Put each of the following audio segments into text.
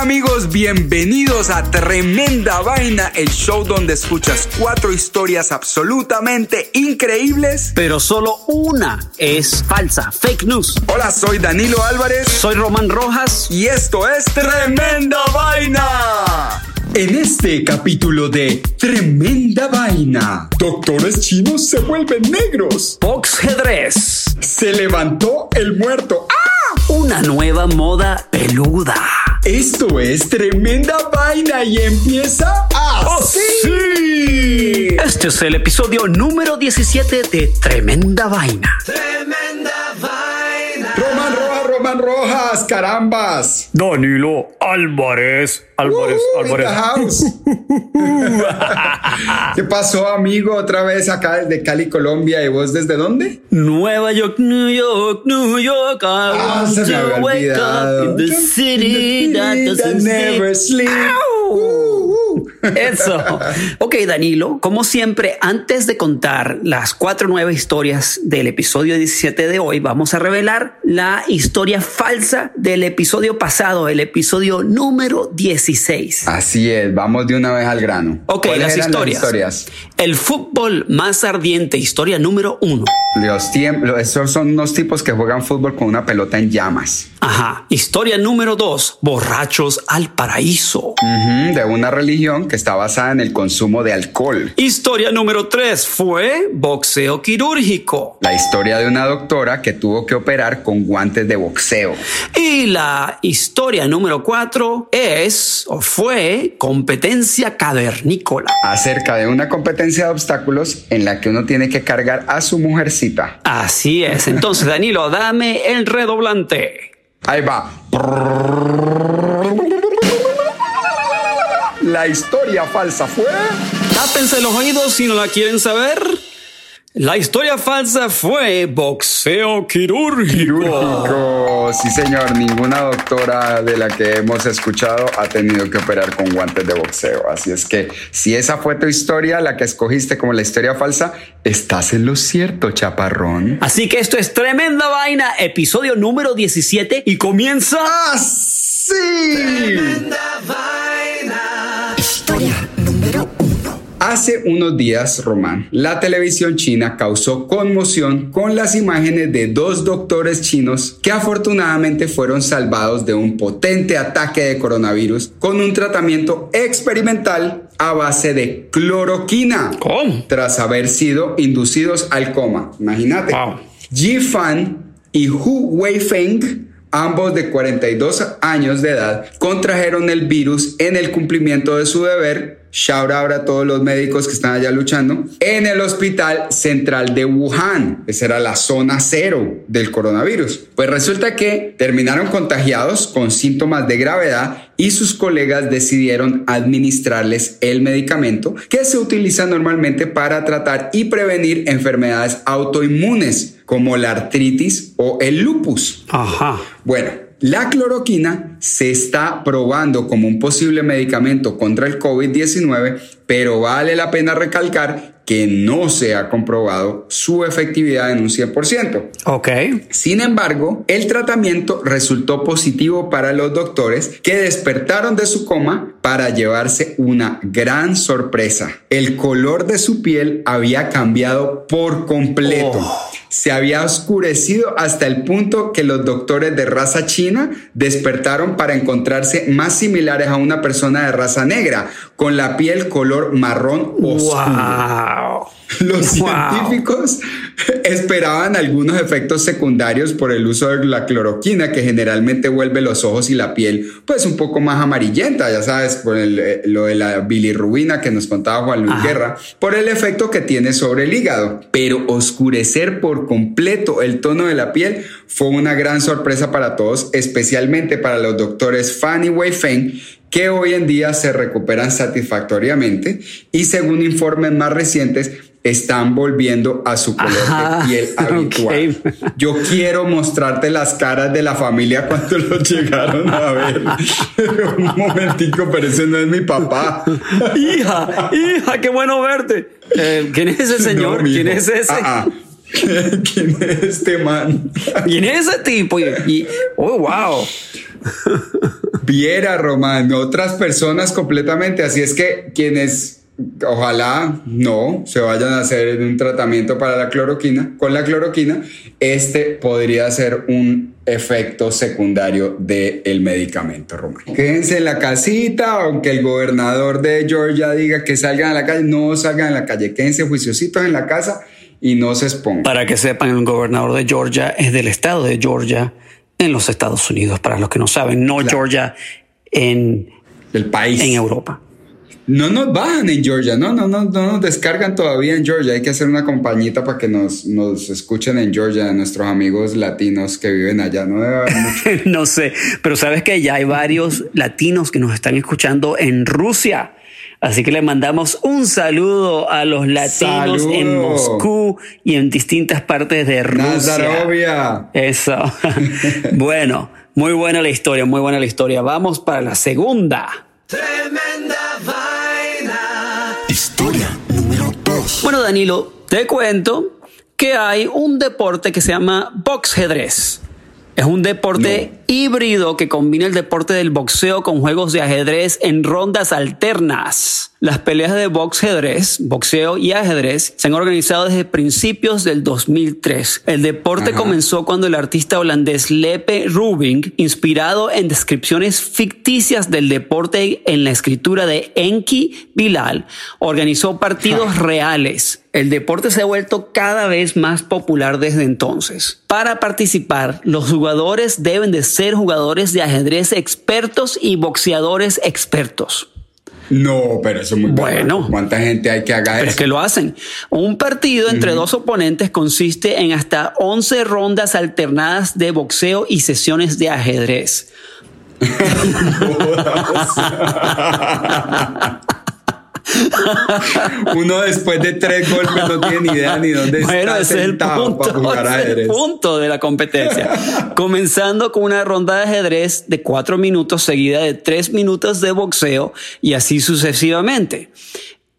Hola amigos, bienvenidos a Tremenda Vaina, el show donde escuchas cuatro historias absolutamente increíbles. Pero solo una es falsa, fake news. Hola, soy Danilo Álvarez Soy Román Rojas. y esto es Tremenda Vaina. En este capítulo de Tremenda Vaina, doctores chinos se vuelven negros. Boxjedrez. Se levantó el muerto. ¡Ah! Una nueva moda peluda. Esto es Tremenda Vaina y empieza así. Este es el episodio número 17 de Tremenda Vaina. Tremenda vaina. Roman Rojas, carambas. Danilo Álvarez. Álvarez, Uh, the house. ¿Qué pasó, amigo? Otra vez acá desde Cali, Colombia. ¿Y vos desde dónde? Nueva York, New York, New York. I Ah, want se me había olvidado. in the city that doesn't never sleep. sleep. Eso. Ok, Danilo, como siempre, antes de contar las cuatro nuevas historias del episodio 17 de hoy, vamos a revelar la historia falsa del episodio pasado, el episodio número 16. Así es, vamos de una vez al grano. Ok, ¿Cuáles las historias. historias? El fútbol más ardiente, historia número uno. Los esos son unos tipos que juegan fútbol con una pelota en llamas. Ajá. Historia número dos, borrachos al paraíso. De una religión que está basada en el consumo de alcohol. Historia número tres fue boxeo quirúrgico. La historia de una doctora que tuvo que operar con guantes de boxeo. Y la historia número cuatro es o fue competencia cavernícola. Acerca de una competencia de obstáculos en la que uno tiene que cargar a su mujercita. Así es. Entonces, Danilo, dame el redoblante. Ahí va. La historia falsa fue. Tápense los oídos si no la quieren saber. La historia falsa fue boxeo quirúrgico. Quirúrgico. Sí, señor. Ninguna doctora de la que hemos escuchado ha tenido que operar con guantes de boxeo. Así es que si esa fue tu historia, la que escogiste como la historia falsa, estás en lo cierto, chaparrón. Así que esto es tremenda vaina, episodio número 17 y comienza. ¡Así! Tremenda vaina. Hace unos días, Román, la televisión china causó conmoción con las imágenes de dos doctores chinos que afortunadamente fueron salvados de un potente ataque de coronavirus con un tratamiento experimental a base de cloroquina ¿Cómo? tras haber sido inducidos al coma. Imagínate. Wow. Ji Fan y Hu Weifeng, ambos de 42 años de edad, contrajeron el virus en el cumplimiento de su deber. Shout out a todos los médicos que están allá luchando en el hospital central de Wuhan. Esa era la zona cero del coronavirus. Pues resulta que terminaron contagiados con síntomas de gravedad y sus colegas decidieron administrarles el medicamento que se utiliza normalmente para tratar y prevenir enfermedades autoinmunes como la artritis o el lupus. Ajá. Bueno, La cloroquina se está probando como un posible medicamento contra el COVID-19, pero vale la pena recalcar que no se ha comprobado su efectividad en un 100%. Ok. Sin embargo, el tratamiento resultó positivo para los doctores que despertaron de su coma para llevarse una gran sorpresa. El color de su piel había cambiado por completo. Oh. Se había oscurecido hasta el punto que los doctores de raza china despertaron para encontrarse más similares a una persona de raza negra, con la piel color marrón oscuro. Wow. Los Wow. científicos esperaban algunos efectos secundarios por el uso de la cloroquina que generalmente vuelve los ojos y la piel pues un poco más amarillenta, ya sabes, por el, eh, lo de la bilirrubina que nos contaba Juan Luis Ajá. Guerra, por el efecto que tiene sobre el hígado. Pero oscurecer por completo el tono de la piel fue una gran sorpresa para todos, especialmente para los doctores Fanny Wei Feng que hoy en día se recuperan satisfactoriamente y según informes más recientes están volviendo a su color Ajá, de piel habitual. Yo quiero mostrarte las caras de la familia cuando los llegaron a ver. Un momentico, pero ese no es mi papá. hija, hija, qué bueno verte. Eh, ¿Quién es ese señor? No. ¿Quién es ese? Ah, ah. ¿Quién es este man? ¿Quién es ese tipo? Y, y- oh, wow. Viera, Román, otras personas completamente. Así es que quienes ojalá no se vayan a hacer un tratamiento para la cloroquina, con la cloroquina, este podría ser un efecto secundario del medicamento, Román. Quédense en la casita, aunque el gobernador de Georgia diga que salgan a la calle, no salgan a la calle, quédense juiciositos en la casa y no se expongan. Para que sepan, el gobernador de Georgia es del estado de Georgia en los Estados Unidos, para los que no saben, no Georgia en, El país. en Europa. No nos bajan en Georgia, no, no, no, no nos descargan todavía en Georgia. Hay que hacer una compañita para que nos, nos escuchen en Georgia, nuestros amigos latinos que viven allá. No debe haber mucho. no sé, pero sabes que ya hay varios latinos que nos están escuchando en Rusia. Así que le mandamos un saludo a los latinos Saludo. en Moscú y en distintas partes de Rusia. Nazarovia. Eso. bueno, muy buena la historia, muy buena la historia. Vamos para la segunda. Tremenda vaina. Historia número 2. Bueno, Danilo, te cuento que hay un deporte que se llama boxjedrez. Es un deporte híbrido que combina el deporte del boxeo con juegos de ajedrez en rondas alternas. Las peleas de boxjedrez, boxeo y ajedrez se han organizado desde principios del 2003. El deporte Ajá. comenzó cuando el artista holandés Lepe Rubing, inspirado en descripciones ficticias del deporte en la escritura de Enki Bilal, organizó partidos reales. El deporte se ha vuelto cada vez más popular desde entonces. Para participar, los jugadores deben de ser jugadores de ajedrez expertos y boxeadores expertos. No, pero eso es muy Bueno. barato. ¿Cuánta gente hay que haga Pero es que lo hacen. Un partido entre dos oponentes consiste en hasta 11 rondas alternadas de boxeo y sesiones de ajedrez. Uno después de tres golpes no tiene ni idea ni dónde Bueno, está ese es el sentado para punto, jugar ese es el ajedrez. punto de la competencia. Comenzando con una ronda de ajedrez de cuatro minutos seguida de tres minutos de boxeo y así sucesivamente.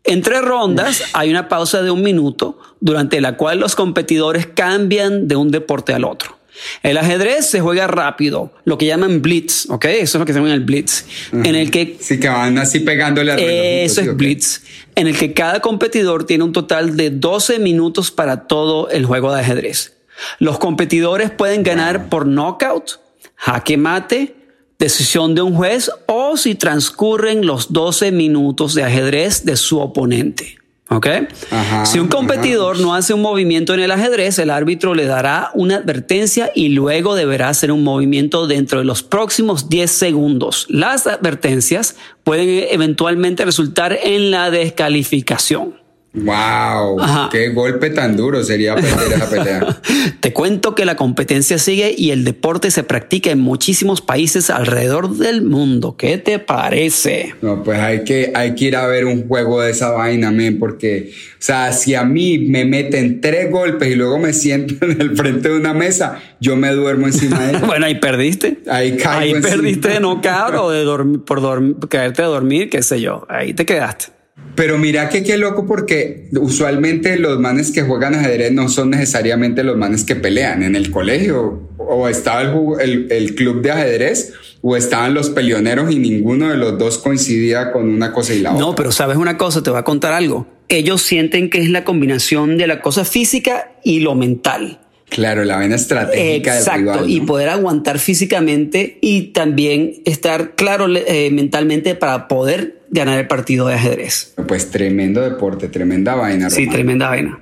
Entre rondas hay una pausa de un minuto durante la cual los competidores cambian de un deporte al otro. El ajedrez se juega rápido, lo que llaman blitz, ¿ok? Eso es lo que se llama el blitz, en el que Sí, que van así pegándole al eso ¿sí es? Blitz, en el que cada competidor tiene un total de 12 minutos para todo el juego de ajedrez. Los competidores pueden ganar por knockout, jaque mate, decisión de un juez o si transcurren los 12 minutos de ajedrez de su oponente. ¿Ok? Ajá, si un competidor no hace un movimiento en el ajedrez, el árbitro le dará una advertencia y luego deberá hacer un movimiento dentro de los próximos 10 segundos. Las advertencias pueden eventualmente resultar en la descalificación. Wow, Ajá. qué golpe tan duro sería perder esa pelea. Te cuento que la competencia sigue y el deporte se practica en muchísimos países alrededor del mundo. ¿Qué te parece? No, pues hay que, hay que ir a ver un juego de esa vaina, men, porque, o sea, si a mí me meten tres golpes y luego me siento en el frente de una mesa, yo me duermo encima de ella. Bueno, ahí perdiste. Ahí caigo Ahí encima. perdiste de knockout o de dormir, por dormir, caerte a dormir, qué sé yo. Ahí te quedaste. Pero mira que qué loco porque usualmente los manes que juegan ajedrez no son necesariamente los manes que pelean. En el colegio o estaba el, el- el club de ajedrez o estaban los peleoneros y ninguno de los dos coincidía con una cosa y la No, otra. pero sabes una cosa, te voy a contar algo. Ellos sienten que es la combinación de la cosa física y lo mental. Claro, la vena estratégica del Exacto, rival. y poder aguantar físicamente y también estar claro eh, mentalmente para poder ganar el partido de ajedrez. Pues tremendo deporte, tremenda vaina. Sí, Román. tremenda vaina.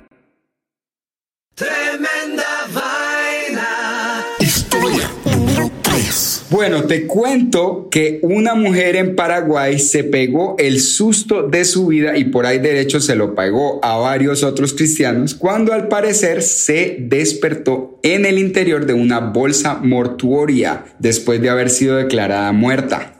Tremenda Bueno, te cuento que una mujer en Paraguay se pegó el susto de su vida y por ahí derecho se lo pagó a varios otros cristianos cuando al parecer se despertó en el interior de una bolsa mortuoria después de haber sido declarada muerta.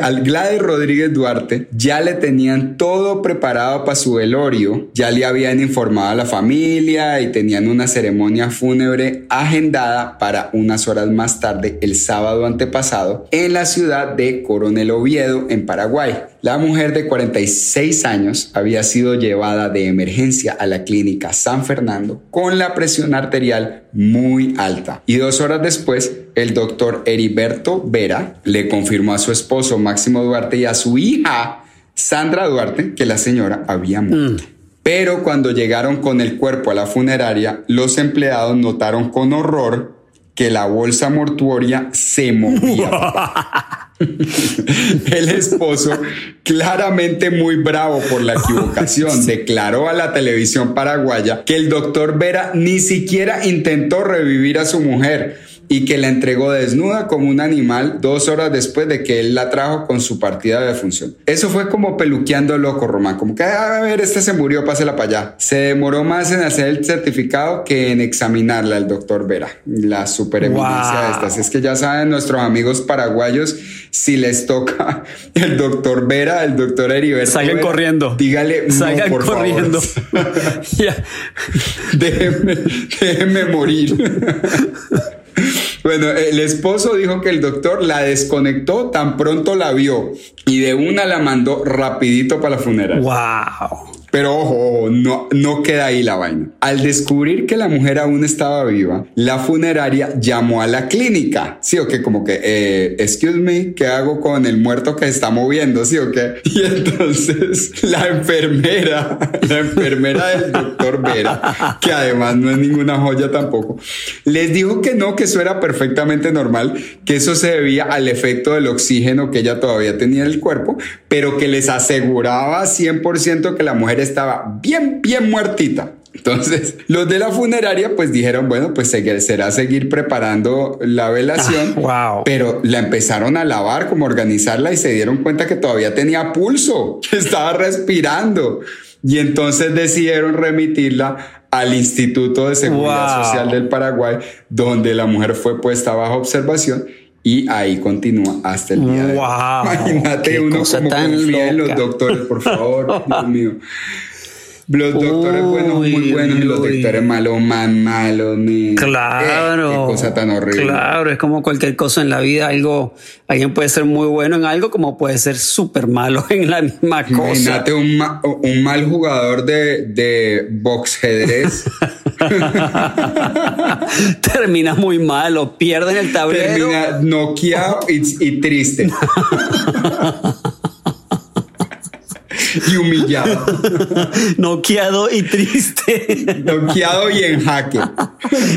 Al Gladys Rodríguez Duarte ya le tenían todo preparado para su velorio, ya le habían informado a la familia y tenían una ceremonia fúnebre agendada para unas horas más tarde el sábado antepasado en la ciudad de Coronel Oviedo en Paraguay. La mujer de 46 años había sido llevada de emergencia a la clínica San Fernando con la presión arterial muy alta y dos horas después el doctor Heriberto Vera le confirmó a su esposo Máximo Duarte y a su hija Sandra Duarte que la señora había muerto. Pero cuando llegaron con el cuerpo a la funeraria, los empleados notaron con horror que la bolsa mortuoria se movía. El esposo, claramente muy bravo por la equivocación, declaró a la televisión paraguaya que el doctor Vera ni siquiera intentó revivir a su mujer y que la entregó desnuda como un animal dos horas después de que él la trajo con su partida de función. Eso fue como peluqueando loco, Román, como que "Ah, a ver, este se murió, pásela para allá. Se demoró más en hacer el certificado que en examinarla el doctor Vera, la supereminencia Wow. de estas. Es que ya saben nuestros amigos paraguayos, si les toca el doctor Vera, el doctor Heriberto Salgan Vera, corriendo. Dígale, no, Salgan por favor. corriendo. Ya. déjeme, déjeme morir. Bueno, el esposo dijo que el doctor la desconectó tan pronto la vio y de una la mandó rapidito para la funeraria. Wow. Pero ojo, no, no queda ahí la vaina. Al descubrir que la mujer aún estaba viva, la funeraria llamó a la clínica. Sí, o que como que, eh, excuse me, ¿qué hago con el muerto que está moviendo? Sí, o qué. Y entonces la enfermera, la enfermera del doctor Vera, que además no es ninguna joya tampoco, les dijo que no, que eso era perfectamente normal, que eso se debía al efecto del oxígeno que ella todavía tenía en el cuerpo, pero que les aseguraba 100% que la mujer estaba bien, bien muertita. Entonces, los de la funeraria pues dijeron, bueno, pues se- será seguir preparando la velación, Ah, wow. pero la empezaron a lavar, como organizarla y se dieron cuenta que todavía tenía pulso, que estaba respirando. Y entonces decidieron remitirla al Instituto de Seguridad Wow. Social del Paraguay, donde la mujer fue puesta bajo observación y ahí continúa hasta el día de hoy. Wow, Imagínate uno como tan confía en los doctores, por favor, Dios mío. Los doctores buenos muy Uy, buenos y los doctores malos más malos. Claro. Eh, qué cosa tan horrible. Claro, es como cualquier cosa en la vida. Algo, alguien puede ser muy bueno en algo, como puede ser súper malo en la misma cosa. Imagínate un, ma- un mal jugador de, de boxjedrez. Termina muy mal o pierde en el tablero. termina noqueado y, y triste. y humillado. Noqueado y triste. Noqueado y en jaque.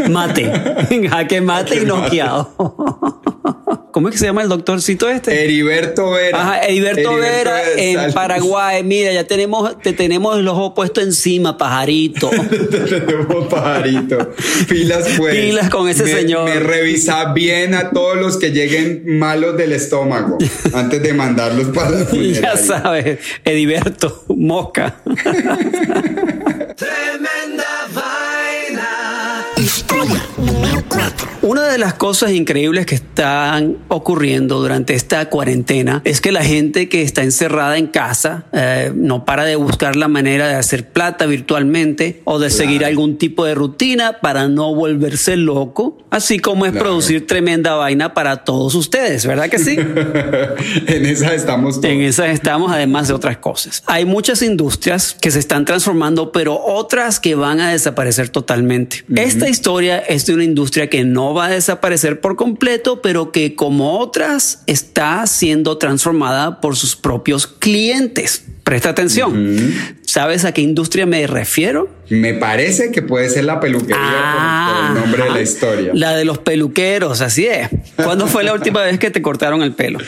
Mate. En jaque mate y noqueado. ¿Cómo es que se llama el doctorcito este? Heriberto Vera. Ajá, Heriberto, Vera en Paraguay. Mira, ya tenemos, te tenemos el ojo puesto encima, pajarito. Tenemos pajarito. Pilas pues. Pilas con ese Me- señor. Me revisa bien a todos los que lleguen malos del estómago antes de mandarlos para la ya funeraria. sabes, Heriberto, mosca. Tremenda Una de las cosas increíbles que están ocurriendo durante esta cuarentena es que la gente que está encerrada en casa eh, no para de buscar la manera de hacer plata virtualmente o de seguir algún tipo de rutina para no volverse loco, así como es Claro. producir tremenda vaina para todos ustedes, ¿verdad que sí? en esa estamos todos. En esas estamos, además de otras cosas. Hay muchas industrias que se están transformando, pero otras que van a desaparecer totalmente. Esta historia es de una industria que no va a desaparecer por completo, pero que como otras está siendo transformada por sus propios clientes. Presta atención. ¿Sabes a qué industria me refiero? Me parece que puede ser la peluquería por- por, el nombre de la ajá. historia. La de los peluqueros, así es. ¿Cuándo fue la última vez que te cortaron el pelo?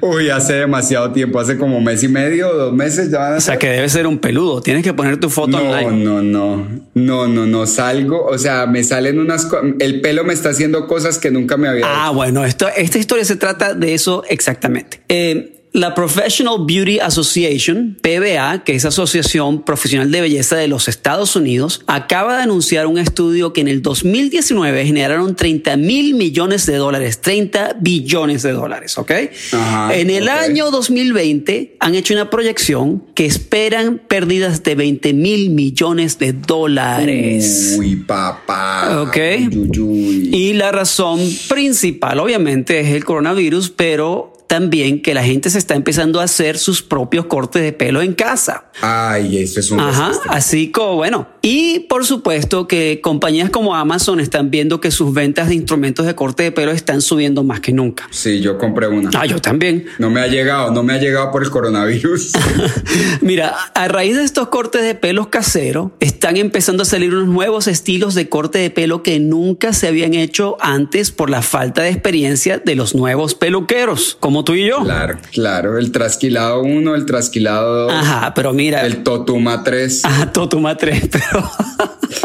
Uy, hace demasiado tiempo, hace como mes y medio, dos meses ya van a O sea, ser. que debe ser un peludo. Tienes que poner tu foto No, online. no, no, no, no, no salgo, o sea, me salen unas, el pelo me está haciendo cosas que nunca me había Ah, bueno, esto, esta historia se trata de eso exactamente. Eh, la Professional Beauty Association, PBA, que es Asociación Profesional de Belleza de los Estados Unidos, acaba de anunciar un estudio que en el 2019 generaron 30 mil millones de dólares, 30 billones de dólares, ¿ok? Ajá, en el año 2020 han hecho una proyección que esperan pérdidas de 20 mil millones de dólares. Uy, papá. Ok. Uy, uy, uy. Y la razón principal, obviamente, es el coronavirus, pero también que la gente se está empezando a hacer sus propios cortes de pelo en casa. Ay, esto es un Ajá, desastre. así como bueno. Y por supuesto que compañías como Amazon están viendo que sus ventas de instrumentos de corte de pelo están subiendo más que nunca. Sí, yo compré una. Ah, yo también. No me ha llegado, no me ha llegado por el coronavirus. Mira, a raíz de estos cortes de pelos caseros, están empezando a salir unos nuevos estilos de corte de pelo que nunca se habían hecho antes por la falta de experiencia de los nuevos peluqueros, como tú y yo. claro, claro. El trasquilado 1, el trasquilado 2, Ajá, pero mira, el Totuma 3. Ajá, Totuma 3, pero,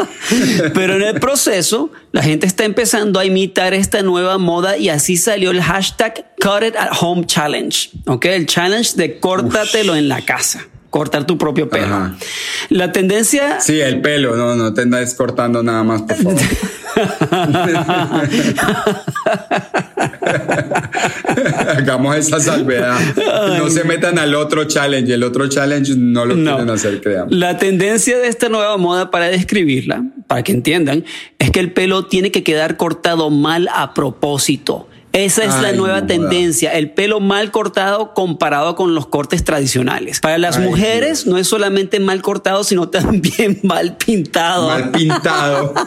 pero en el proceso la gente está empezando a imitar esta nueva moda y así salió el hashtag Cut It at Home Challenge, ¿ok? El challenge de córtatelo en la casa, cortar tu propio pelo. Ajá. La tendencia... Sí, el pelo, no, no te andes cortando nada más, por favor. Hagamos esa salvedad. No se metan al otro challenge. El otro challenge no lo No. quieren hacer, creamos. La tendencia de esta nueva moda, para describirla, para que entiendan, es que el pelo tiene que quedar cortado mal a propósito. Esa es la nueva no tendencia, el pelo mal cortado comparado con los cortes tradicionales. Para las Ay, mujeres no es solamente mal cortado, sino también mal pintado. Mal pintado.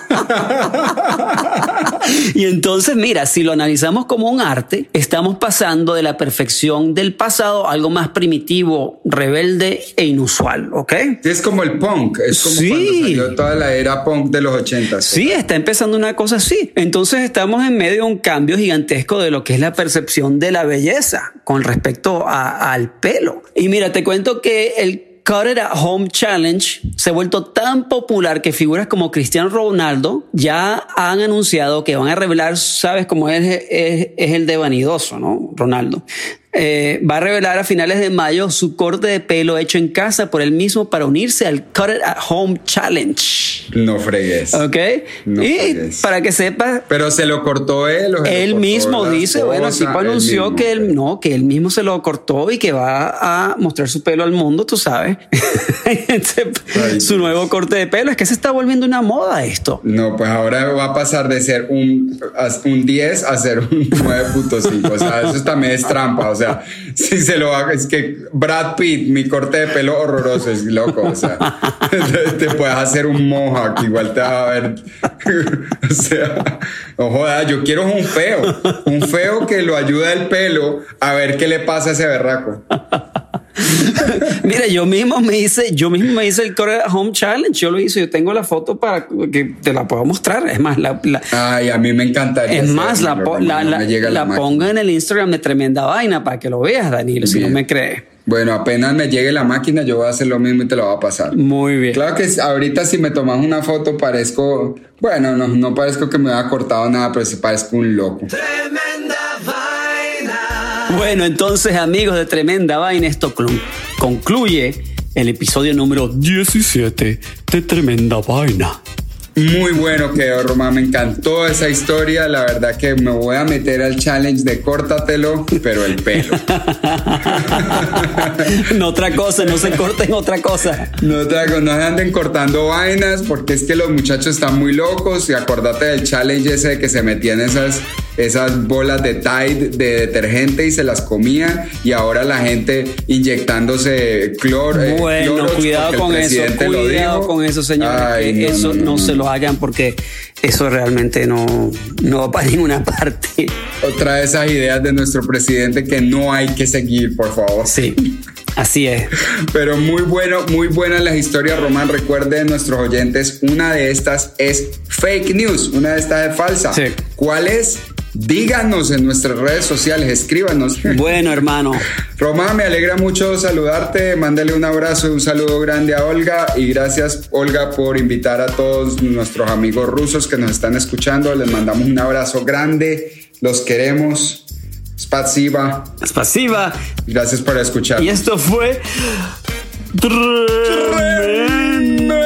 Y entonces, mira, si lo analizamos como un arte, estamos pasando de la perfección del pasado a algo más primitivo, rebelde e inusual, ¿ok? es como el punk. Es como Sí. cuando salió toda la era punk de los ochentas. Sí, está empezando una cosa así. Entonces estamos en medio de un cambio gigantesco de lo que es la percepción de la belleza con respecto a- al pelo. Y mira, te cuento que el Cut It at Home Challenge se ha vuelto tan popular que figuras como Cristiano Ronaldo ya han anunciado que van a revelar, sabes, como es, es, es el de vanidoso, ¿no? Ronaldo. Eh, va a revelar a finales de mayo su corte de pelo hecho en casa por él mismo para unirse al Cut It at Home Challenge. No fregues. ¿Ok? No y fregues. para que sepas, Pero se lo cortó él. o él cortó mismo dice, bueno, el tipo él anunció mismo. que él no, que él mismo se lo cortó y que va a mostrar su pelo al mundo, tú sabes. Ay, su nuevo corte de pelo. Es que se está volviendo una moda esto. No, pues ahora va a pasar de ser un, un 10 a ser un 9.5. O sea, eso también es trampa. O sea, si se lo haga, es que Brad Pitt, mi corte de pelo horroroso, es loco. O sea, te puedes hacer un mohawk, igual te va a ver. O sea, jodas, yo quiero un feo. Un feo que lo ayuda el pelo a ver qué le pasa a ese berraco. Mira, yo mismo me hice, yo mismo me hice el Core Home Challenge. Yo lo hice. Yo tengo la foto para que te la puedo mostrar. Es más, la, la- Ay, a mí me encantaría. es más, la, po- la, no la- pongo en el Instagram de tremenda vaina para que lo veas, Danilo, si no me crees. Bueno, apenas me llegue la máquina, yo voy a hacer lo mismo y te lo voy a pasar. Muy bien. Claro que ahorita si me tomas una foto parezco, bueno, no, no parezco que me haya cortado nada, pero sí parezco un loco. Tremenda. Bueno, entonces, amigos de Tremenda Vaina, esto clu- concluye el episodio número 17 de Tremenda Vaina. Muy bueno quedó, Román, me encantó esa historia, la verdad que me voy a meter al challenge de córtatelo, pero el pelo. no otra cosa, no se corten otra cosa. No, hago- no anden cortando vainas porque es que los muchachos están muy locos y acordate del challenge ese de que se metían esas, esas bolas de Tide de detergente y se las comían y ahora la gente inyectándose cloro. eh, Bueno, cuidado con eso, lo cuidado con eso, señores. Ay, que eso no, no, se no. Hagan porque eso realmente no, no va para ninguna parte. Otra de esas ideas de nuestro presidente que no hay que seguir, por favor. Sí, así es. Pero muy bueno, muy buenas las historias, Román. Recuerden nuestros oyentes, una de estas es fake news, una de estas es falsa. Sí. ¿Cuál es? Díganos en nuestras redes sociales, escríbanos. Bueno, hermano. Román, me alegra mucho saludarte, mándale un abrazo y un saludo grande a Olga y gracias Olga por invitar a todos nuestros amigos rusos que nos están escuchando, les mandamos un abrazo grande, los queremos, spasiba, Es pasiva. gracias por escuchar. Y esto fue. Ah,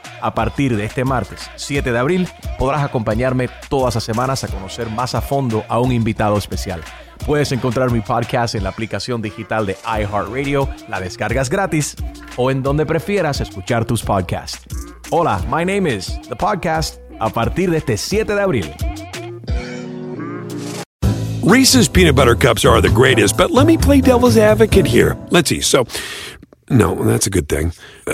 A partir de este martes 7 de abril podrás acompañarme todas las semanas a conocer más a fondo a un invitado especial. Puedes encontrar mi podcast en la aplicación digital de iHeartRadio, la descargas gratis o en donde prefieras escuchar tus podcasts. Hola, my name is The Podcast a partir de este 7 de abril. Reese's peanut butter cups are the greatest, but let me play devil's advocate here. Let's see. So, no, that's a good thing. Uh,